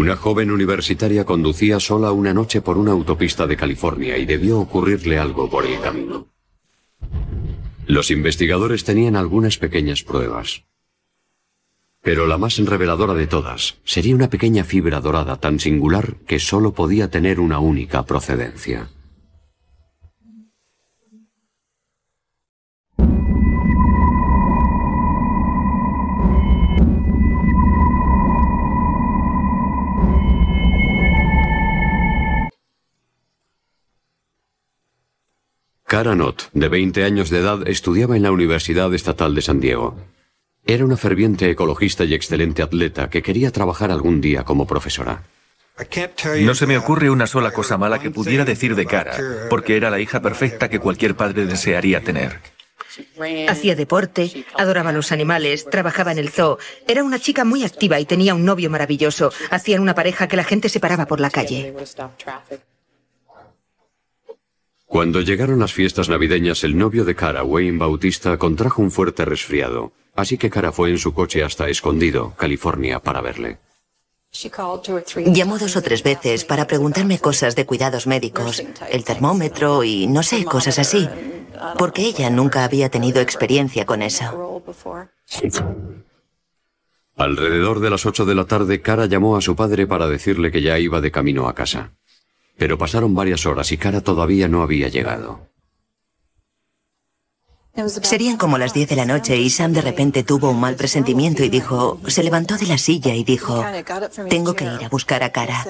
Una joven universitaria conducía sola una noche por una autopista de California y debió ocurrirle algo por el camino. Los investigadores tenían algunas pequeñas pruebas. Pero la más reveladora de todas sería una pequeña fibra dorada tan singular que solo podía tener una única procedencia. Cara Not, de 20 años de edad, estudiaba en la Universidad Estatal de San Diego. Era una ferviente ecologista y excelente atleta que quería trabajar algún día como profesora. No se me ocurre una sola cosa mala que pudiera decir de Cara, porque era la hija perfecta que cualquier padre desearía tener. Hacía deporte, adoraba los animales, trabajaba en el zoo. Era una chica muy activa y tenía un novio maravilloso. Hacían una pareja que la gente se paraba por la calle. Cuando llegaron las fiestas navideñas, el novio de Cara, Wayne Bautista, contrajo un fuerte resfriado, así que Cara fue en su coche hasta Escondido, California, para verle. Llamó dos o tres veces para preguntarme cosas de cuidados médicos, el termómetro y no sé, cosas así, porque ella nunca había tenido experiencia con eso. Alrededor de las ocho de la tarde, Cara llamó a su padre para decirle que ya iba de camino a casa. Pero pasaron varias horas y Cara todavía no había llegado. Serían como las 10 de la noche y Sam de repente tuvo un mal presentimiento y dijo, se levantó de la silla y dijo, tengo que ir a buscar a Cara.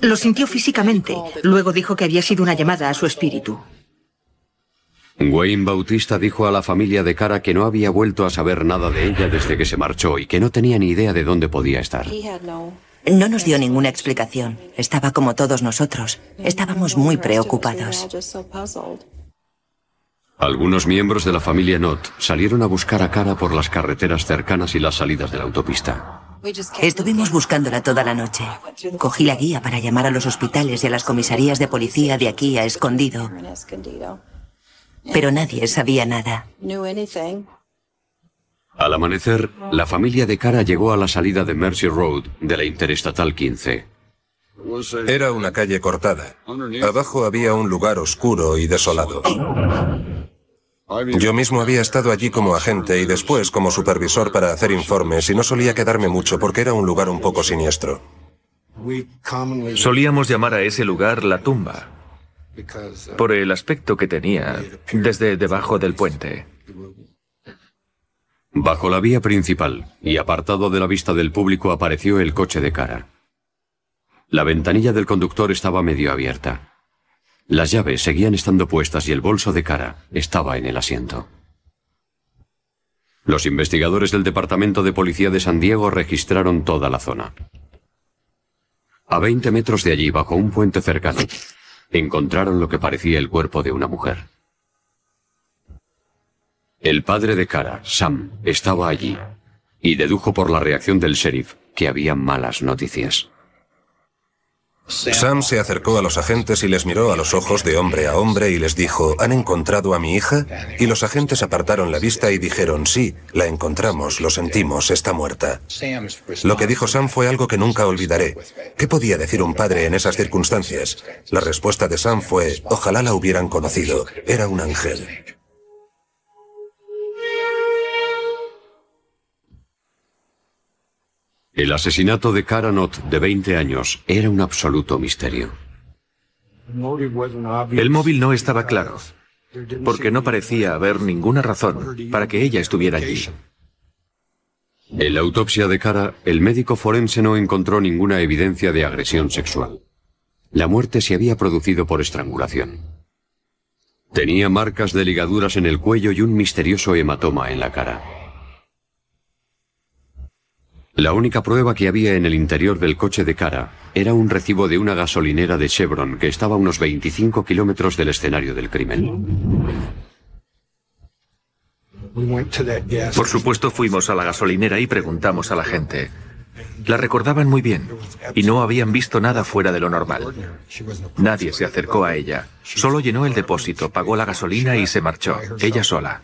Lo sintió físicamente. Luego dijo que había sido una llamada a su espíritu. Wayne Bautista dijo a la familia de Cara que no había vuelto a saber nada de ella desde que se marchó y que no tenía ni idea de dónde podía estar. No nos dio ninguna explicación. Estaba como todos nosotros. Estábamos muy preocupados. Algunos miembros de la familia Not salieron a buscar a Cara por las carreteras cercanas y las salidas de la autopista. Estuvimos buscándola toda la noche. Cogí la guía para llamar a los hospitales y a las comisarías de policía de aquí a Escondido. Pero nadie sabía nada. Al amanecer, la familia de Cara llegó a la salida de Mercy Road de la Interestatal 15. Era una calle cortada. Abajo había un lugar oscuro y desolado. Yo mismo había estado allí como agente y después como supervisor para hacer informes y no solía quedarme mucho porque era un lugar un poco siniestro. Solíamos llamar a ese lugar la tumba, por el aspecto que tenía desde debajo del puente. Bajo la vía principal y apartado de la vista del público apareció el coche de cara. La ventanilla del conductor estaba medio abierta. Las llaves seguían estando puestas y el bolso de cara estaba en el asiento. Los investigadores del Departamento de Policía de San Diego registraron toda la zona. A 20 metros de allí, bajo un puente cercano, encontraron lo que parecía el cuerpo de una mujer. El padre de Cara, Sam, estaba allí y dedujo por la reacción del sheriff que había malas noticias. Sam se acercó a los agentes y les miró a los ojos de hombre a hombre y les dijo, ¿han encontrado a mi hija? Y los agentes apartaron la vista y dijeron, sí, la encontramos, lo sentimos, está muerta. Lo que dijo Sam fue algo que nunca olvidaré. ¿Qué podía decir un padre en esas circunstancias? La respuesta de Sam fue, ojalá la hubieran conocido, era un ángel. El asesinato de Karanot, de 20 años, era un absoluto misterio. El móvil no estaba claro, porque no parecía haber ninguna razón para que ella estuviera allí. En la autopsia de Cara, el médico forense no encontró ninguna evidencia de agresión sexual. La muerte se había producido por estrangulación. Tenía marcas de ligaduras en el cuello y un misterioso hematoma en la cara. La única prueba que había en el interior del coche de cara era un recibo de una gasolinera de Chevron que estaba a unos 25 kilómetros del escenario del crimen. Por supuesto fuimos a la gasolinera y preguntamos a la gente. La recordaban muy bien y no habían visto nada fuera de lo normal. Nadie se acercó a ella. Solo llenó el depósito, pagó la gasolina y se marchó, ella sola.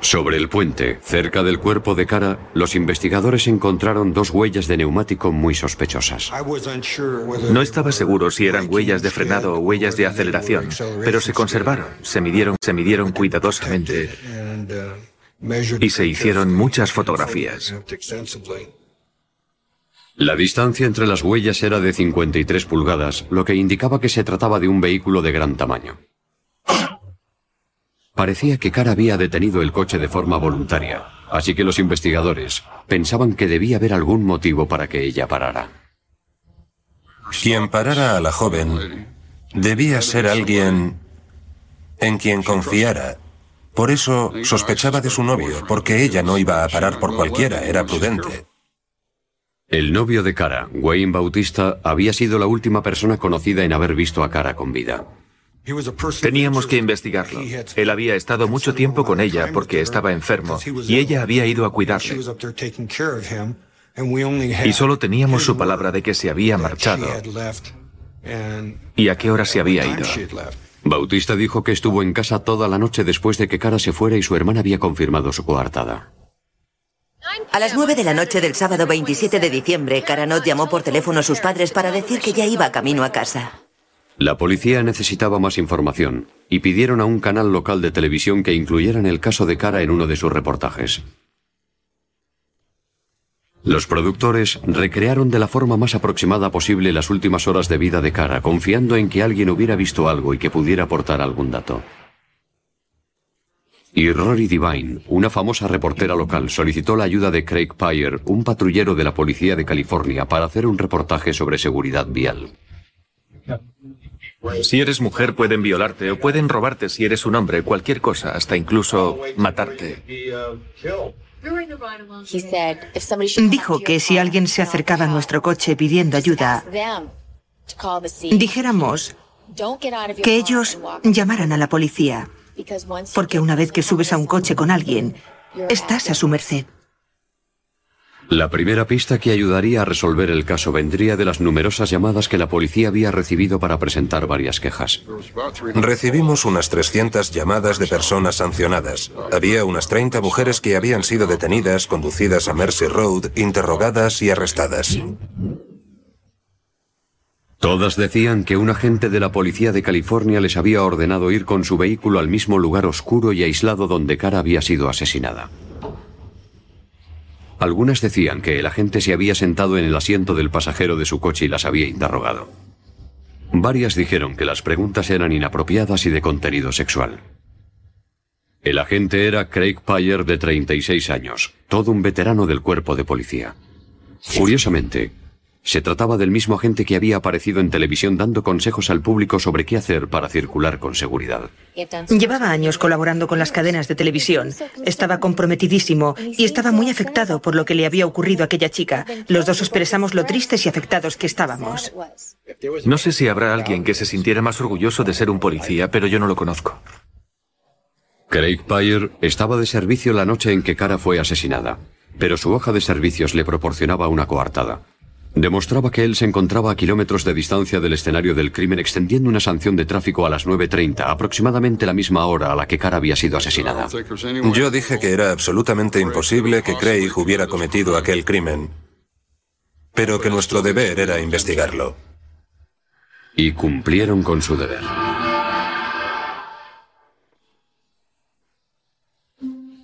Sobre el puente, cerca del cuerpo de Cara, los investigadores encontraron dos huellas de neumático muy sospechosas. No estaba seguro si eran huellas de frenado o huellas de aceleración, pero se conservaron, se midieron, se midieron cuidadosamente y se hicieron muchas fotografías. La distancia entre las huellas era de 53 pulgadas, lo que indicaba que se trataba de un vehículo de gran tamaño. Parecía que Cara había detenido el coche de forma voluntaria, así que los investigadores pensaban que debía haber algún motivo para que ella parara. Quien parara a la joven debía ser alguien en quien confiara. Por eso sospechaba de su novio, porque ella no iba a parar por cualquiera, era prudente. El novio de Cara, Wayne Bautista, había sido la última persona conocida en haber visto a Cara con vida. Teníamos que investigarlo. Él había estado mucho tiempo con ella porque estaba enfermo y ella había ido a cuidarle. Y solo teníamos su palabra de que se había marchado y a qué hora se había ido. Bautista dijo que estuvo en casa toda la noche después de que Cara se fuera y su hermana había confirmado su coartada. A las nueve de la noche del sábado 27 de diciembre, Caranot llamó por teléfono a sus padres para decir que ya iba camino a casa. La policía necesitaba más información y pidieron a un canal local de televisión que incluyeran el caso de Cara en uno de sus reportajes. Los productores recrearon de la forma más aproximada posible las últimas horas de vida de Cara, confiando en que alguien hubiera visto algo y que pudiera aportar algún dato. Y Rory Divine, una famosa reportera local, solicitó la ayuda de Craig Pyre, un patrullero de la policía de California, para hacer un reportaje sobre seguridad vial. Si eres mujer pueden violarte o pueden robarte si eres un hombre, cualquier cosa, hasta incluso matarte. Dijo que si alguien se acercaba a nuestro coche pidiendo ayuda, dijéramos que ellos llamaran a la policía, porque una vez que subes a un coche con alguien, estás a su merced. La primera pista que ayudaría a resolver el caso vendría de las numerosas llamadas que la policía había recibido para presentar varias quejas. Recibimos unas 300 llamadas de personas sancionadas. Había unas 30 mujeres que habían sido detenidas, conducidas a Mercy Road, interrogadas y arrestadas. Todas decían que un agente de la policía de California les había ordenado ir con su vehículo al mismo lugar oscuro y aislado donde Cara había sido asesinada. Algunas decían que el agente se había sentado en el asiento del pasajero de su coche y las había interrogado. Varias dijeron que las preguntas eran inapropiadas y de contenido sexual. El agente era Craig Pyre de 36 años, todo un veterano del cuerpo de policía. Curiosamente, se trataba del mismo agente que había aparecido en televisión dando consejos al público sobre qué hacer para circular con seguridad. Llevaba años colaborando con las cadenas de televisión. Estaba comprometidísimo y estaba muy afectado por lo que le había ocurrido a aquella chica. Los dos expresamos lo tristes y afectados que estábamos. No sé si habrá alguien que se sintiera más orgulloso de ser un policía, pero yo no lo conozco. Craig Pyre estaba de servicio la noche en que Cara fue asesinada, pero su hoja de servicios le proporcionaba una coartada. Demostraba que él se encontraba a kilómetros de distancia del escenario del crimen extendiendo una sanción de tráfico a las 9.30, aproximadamente la misma hora a la que Cara había sido asesinada. Yo dije que era absolutamente imposible que Craig hubiera cometido aquel crimen, pero que nuestro deber era investigarlo. Y cumplieron con su deber.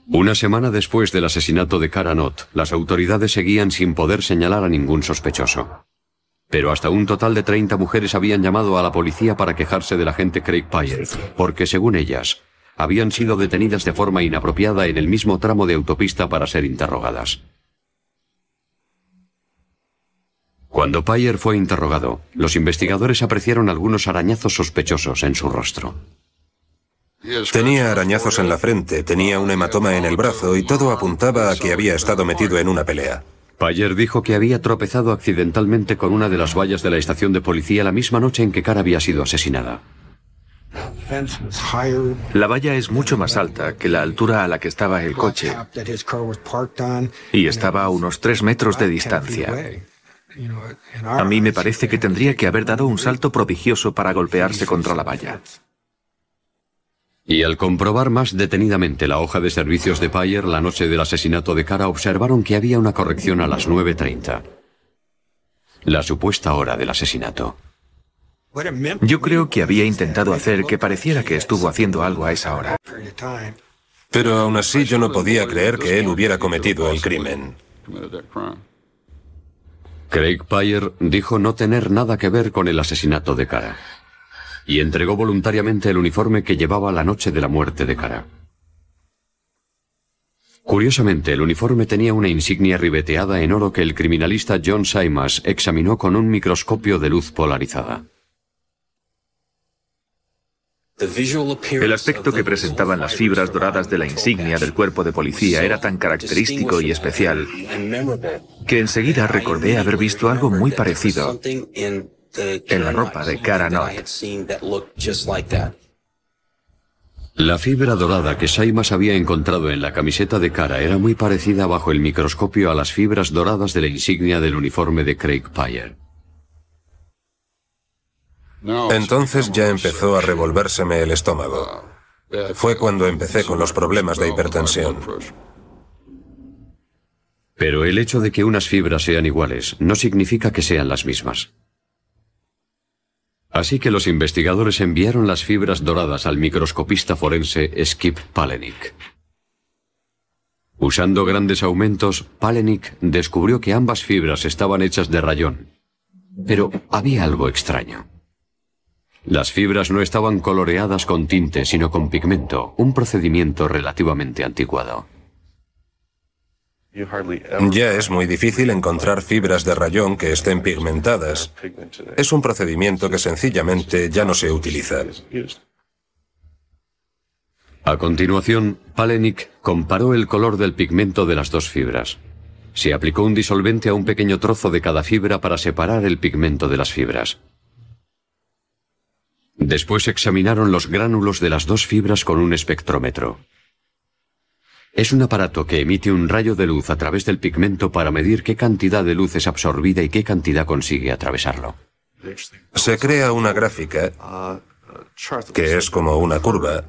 Una semana después del asesinato de Karanot, las autoridades seguían sin poder señalar a ningún sospechoso. Pero hasta un total de 30 mujeres habían llamado a la policía para quejarse del agente Craig Pyre, porque según ellas, habían sido detenidas de forma inapropiada en el mismo tramo de autopista para ser interrogadas. Cuando Pyre fue interrogado, los investigadores apreciaron algunos arañazos sospechosos en su rostro. Tenía arañazos en la frente, tenía un hematoma en el brazo y todo apuntaba a que había estado metido en una pelea. Payer dijo que había tropezado accidentalmente con una de las vallas de la estación de policía la misma noche en que Cara había sido asesinada. La valla es mucho más alta que la altura a la que estaba el coche y estaba a unos tres metros de distancia. A mí me parece que tendría que haber dado un salto prodigioso para golpearse contra la valla. Y al comprobar más detenidamente la hoja de servicios de Payer la noche del asesinato de Cara, observaron que había una corrección a las 9.30. La supuesta hora del asesinato. Yo creo que había intentado hacer que pareciera que estuvo haciendo algo a esa hora. Pero aún así yo no podía creer que él hubiera cometido el crimen. Craig Payer dijo no tener nada que ver con el asesinato de Cara y entregó voluntariamente el uniforme que llevaba la noche de la muerte de Cara. Curiosamente, el uniforme tenía una insignia ribeteada en oro que el criminalista John Simas examinó con un microscopio de luz polarizada. El aspecto que presentaban las fibras doradas de la insignia del cuerpo de policía era tan característico y especial que enseguida recordé haber visto algo muy parecido en la ropa de Cara. La fibra dorada que Saimas había encontrado en la camiseta de Cara era muy parecida bajo el microscopio a las fibras doradas de la insignia del uniforme de Craig Payer. Entonces ya empezó a revolvérseme el estómago. Fue cuando empecé con los problemas de hipertensión. Pero el hecho de que unas fibras sean iguales no significa que sean las mismas. Así que los investigadores enviaron las fibras doradas al microscopista forense Skip Palenik. Usando grandes aumentos, Palenik descubrió que ambas fibras estaban hechas de rayón. Pero había algo extraño. Las fibras no estaban coloreadas con tinte, sino con pigmento, un procedimiento relativamente anticuado. Ya es muy difícil encontrar fibras de rayón que estén pigmentadas. Es un procedimiento que sencillamente ya no se utiliza. A continuación, Palenik comparó el color del pigmento de las dos fibras. Se aplicó un disolvente a un pequeño trozo de cada fibra para separar el pigmento de las fibras. Después examinaron los gránulos de las dos fibras con un espectrómetro. Es un aparato que emite un rayo de luz a través del pigmento para medir qué cantidad de luz es absorbida y qué cantidad consigue atravesarlo. Se crea una gráfica que es como una curva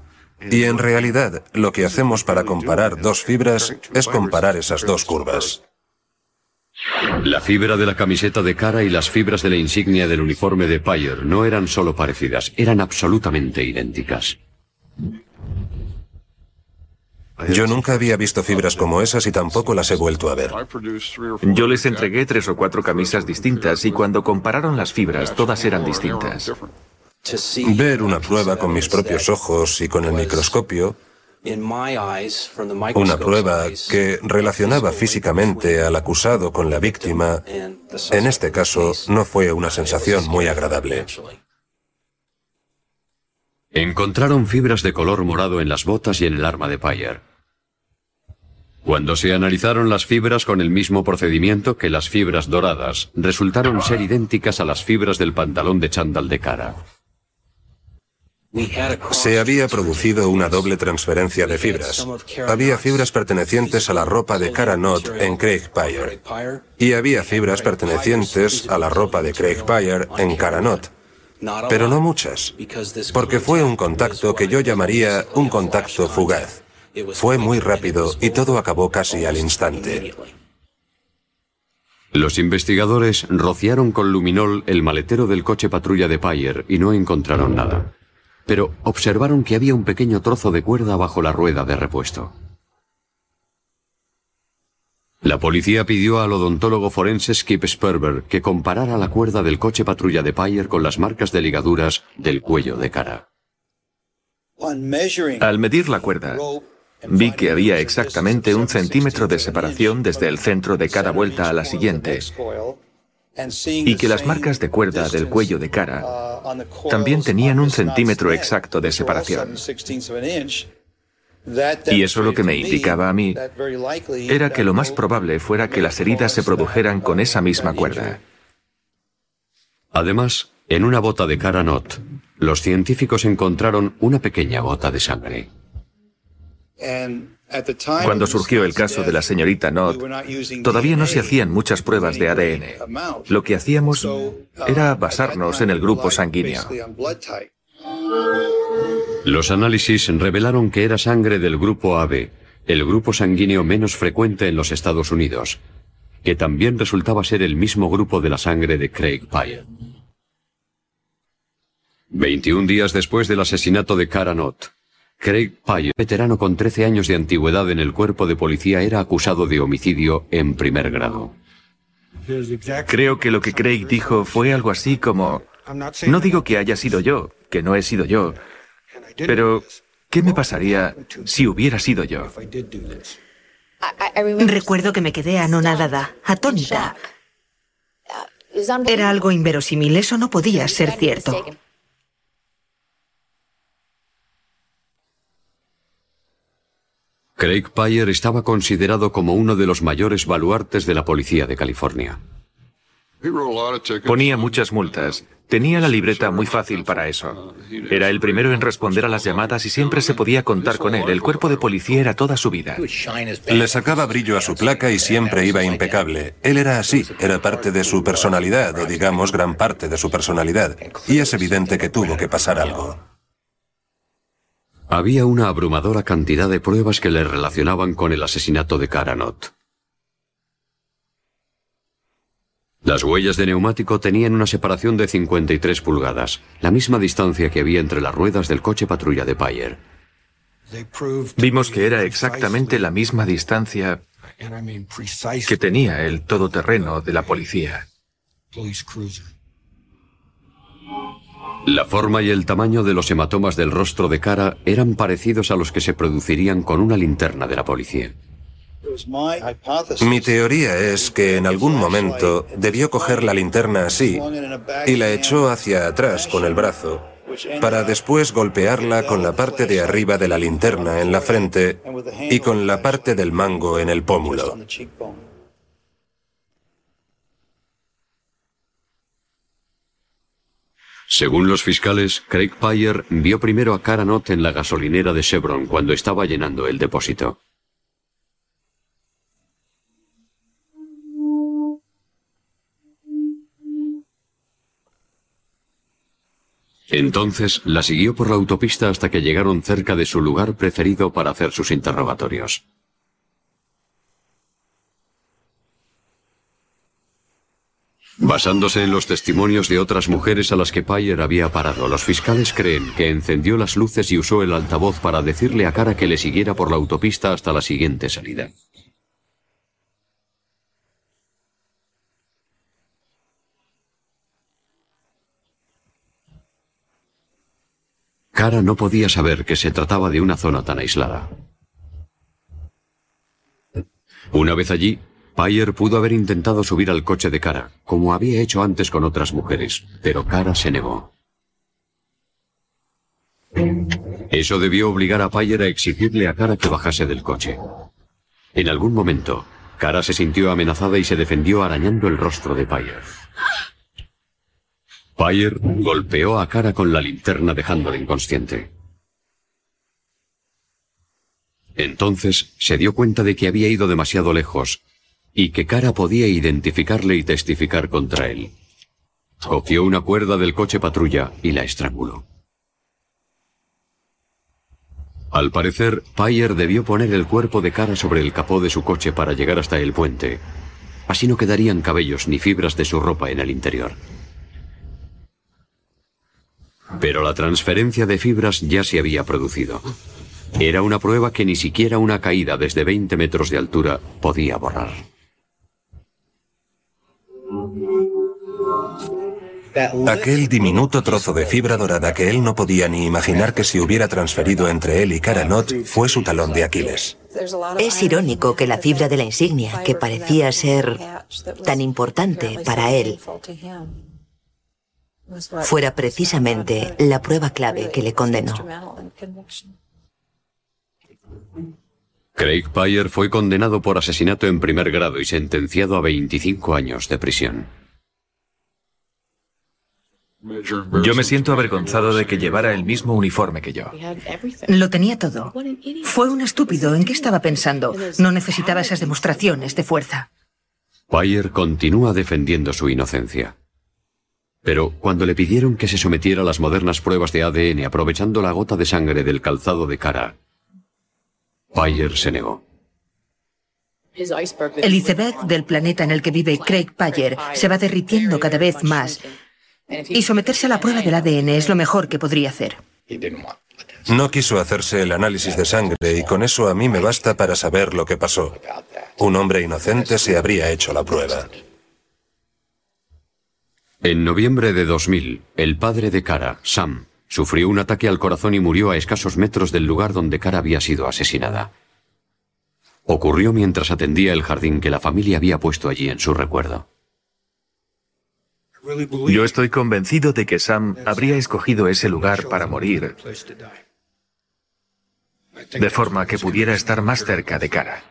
y en realidad lo que hacemos para comparar dos fibras es comparar esas dos curvas. La fibra de la camiseta de cara y las fibras de la insignia del uniforme de Payer no eran solo parecidas, eran absolutamente idénticas. Yo nunca había visto fibras como esas y tampoco las he vuelto a ver. Yo les entregué tres o cuatro camisas distintas y cuando compararon las fibras todas eran distintas. Ver una prueba con mis propios ojos y con el microscopio, una prueba que relacionaba físicamente al acusado con la víctima, en este caso no fue una sensación muy agradable. Encontraron fibras de color morado en las botas y en el arma de Payer. Cuando se analizaron las fibras con el mismo procedimiento que las fibras doradas, resultaron ser idénticas a las fibras del pantalón de chándal de cara. Se había producido una doble transferencia de fibras. Había fibras pertenecientes a la ropa de Cara Not en Craig Payer y había fibras pertenecientes a la ropa de Craig Payer en Cara Not pero no muchas, porque fue un contacto que yo llamaría un contacto fugaz. Fue muy rápido y todo acabó casi al instante. Los investigadores rociaron con luminol el maletero del coche patrulla de Payer y no encontraron nada. Pero observaron que había un pequeño trozo de cuerda bajo la rueda de repuesto. La policía pidió al odontólogo forense Skip Sperber que comparara la cuerda del coche patrulla de Payer con las marcas de ligaduras del cuello de cara. Al medir la cuerda, vi que había exactamente un centímetro de separación desde el centro de cada vuelta a la siguiente y que las marcas de cuerda del cuello de cara también tenían un centímetro exacto de separación. Y eso lo que me indicaba a mí era que lo más probable fuera que las heridas se produjeran con esa misma cuerda. Además, en una bota de cara Not, los científicos encontraron una pequeña gota de sangre. Cuando surgió el caso de la señorita Not, todavía no se hacían muchas pruebas de ADN. Lo que hacíamos era basarnos en el grupo sanguíneo. Los análisis revelaron que era sangre del grupo AB, el grupo sanguíneo menos frecuente en los Estados Unidos, que también resultaba ser el mismo grupo de la sangre de Craig Pye. 21 días después del asesinato de Cara Knott, Craig Pye, veterano con 13 años de antigüedad en el cuerpo de policía, era acusado de homicidio en primer grado. Creo que lo que Craig dijo fue algo así como, no digo que haya sido yo, que no he sido yo, pero ¿qué me pasaría si hubiera sido yo? Recuerdo que me quedé anonadada, atónita. Era algo inverosímil, eso no podía ser cierto. Craig Payer estaba considerado como uno de los mayores baluartes de la policía de California. Ponía muchas multas. Tenía la libreta muy fácil para eso. Era el primero en responder a las llamadas y siempre se podía contar con él. El cuerpo de policía era toda su vida. Le sacaba brillo a su placa y siempre iba impecable. Él era así, era parte de su personalidad, o digamos gran parte de su personalidad. Y es evidente que tuvo que pasar algo. Había una abrumadora cantidad de pruebas que le relacionaban con el asesinato de Karanot. Las huellas de neumático tenían una separación de 53 pulgadas, la misma distancia que había entre las ruedas del coche patrulla de Payer. Vimos que era exactamente la misma distancia que tenía el todoterreno de la policía. La forma y el tamaño de los hematomas del rostro de cara eran parecidos a los que se producirían con una linterna de la policía. Mi teoría es que en algún momento debió coger la linterna así y la echó hacia atrás con el brazo para después golpearla con la parte de arriba de la linterna en la frente y con la parte del mango en el pómulo. Según los fiscales, Craig Payer vio primero a Karanot en la gasolinera de Chevron cuando estaba llenando el depósito. Entonces la siguió por la autopista hasta que llegaron cerca de su lugar preferido para hacer sus interrogatorios. Basándose en los testimonios de otras mujeres a las que Payer había parado, los fiscales creen que encendió las luces y usó el altavoz para decirle a Cara que le siguiera por la autopista hasta la siguiente salida. Cara no podía saber que se trataba de una zona tan aislada. Una vez allí, Payer pudo haber intentado subir al coche de Cara, como había hecho antes con otras mujeres, pero Cara se negó. Eso debió obligar a Payer a exigirle a Cara que bajase del coche. En algún momento, Cara se sintió amenazada y se defendió arañando el rostro de Payer. Payer golpeó a Cara con la linterna dejándole inconsciente. Entonces se dio cuenta de que había ido demasiado lejos y que Cara podía identificarle y testificar contra él. Cogió una cuerda del coche patrulla y la estranguló. Al parecer, Payer debió poner el cuerpo de Cara sobre el capó de su coche para llegar hasta el puente. Así no quedarían cabellos ni fibras de su ropa en el interior. Pero la transferencia de fibras ya se había producido. Era una prueba que ni siquiera una caída desde 20 metros de altura podía borrar. Aquel diminuto trozo de fibra dorada que él no podía ni imaginar que se hubiera transferido entre él y Karanot fue su talón de Aquiles. Es irónico que la fibra de la insignia, que parecía ser tan importante para él, fuera precisamente la prueba clave que le condenó. Craig Payer fue condenado por asesinato en primer grado y sentenciado a 25 años de prisión. Yo me siento avergonzado de que llevara el mismo uniforme que yo. Lo tenía todo. Fue un estúpido. ¿En qué estaba pensando? No necesitaba esas demostraciones de fuerza. Payer continúa defendiendo su inocencia. Pero cuando le pidieron que se sometiera a las modernas pruebas de ADN aprovechando la gota de sangre del calzado de cara, Payer se negó. El iceberg del planeta en el que vive Craig Payer se va derritiendo cada vez más y someterse a la prueba del ADN es lo mejor que podría hacer. No quiso hacerse el análisis de sangre y con eso a mí me basta para saber lo que pasó. Un hombre inocente se habría hecho la prueba. En noviembre de 2000, el padre de Cara, Sam, sufrió un ataque al corazón y murió a escasos metros del lugar donde Cara había sido asesinada. Ocurrió mientras atendía el jardín que la familia había puesto allí en su recuerdo. Yo estoy convencido de que Sam habría escogido ese lugar para morir, de forma que pudiera estar más cerca de Cara.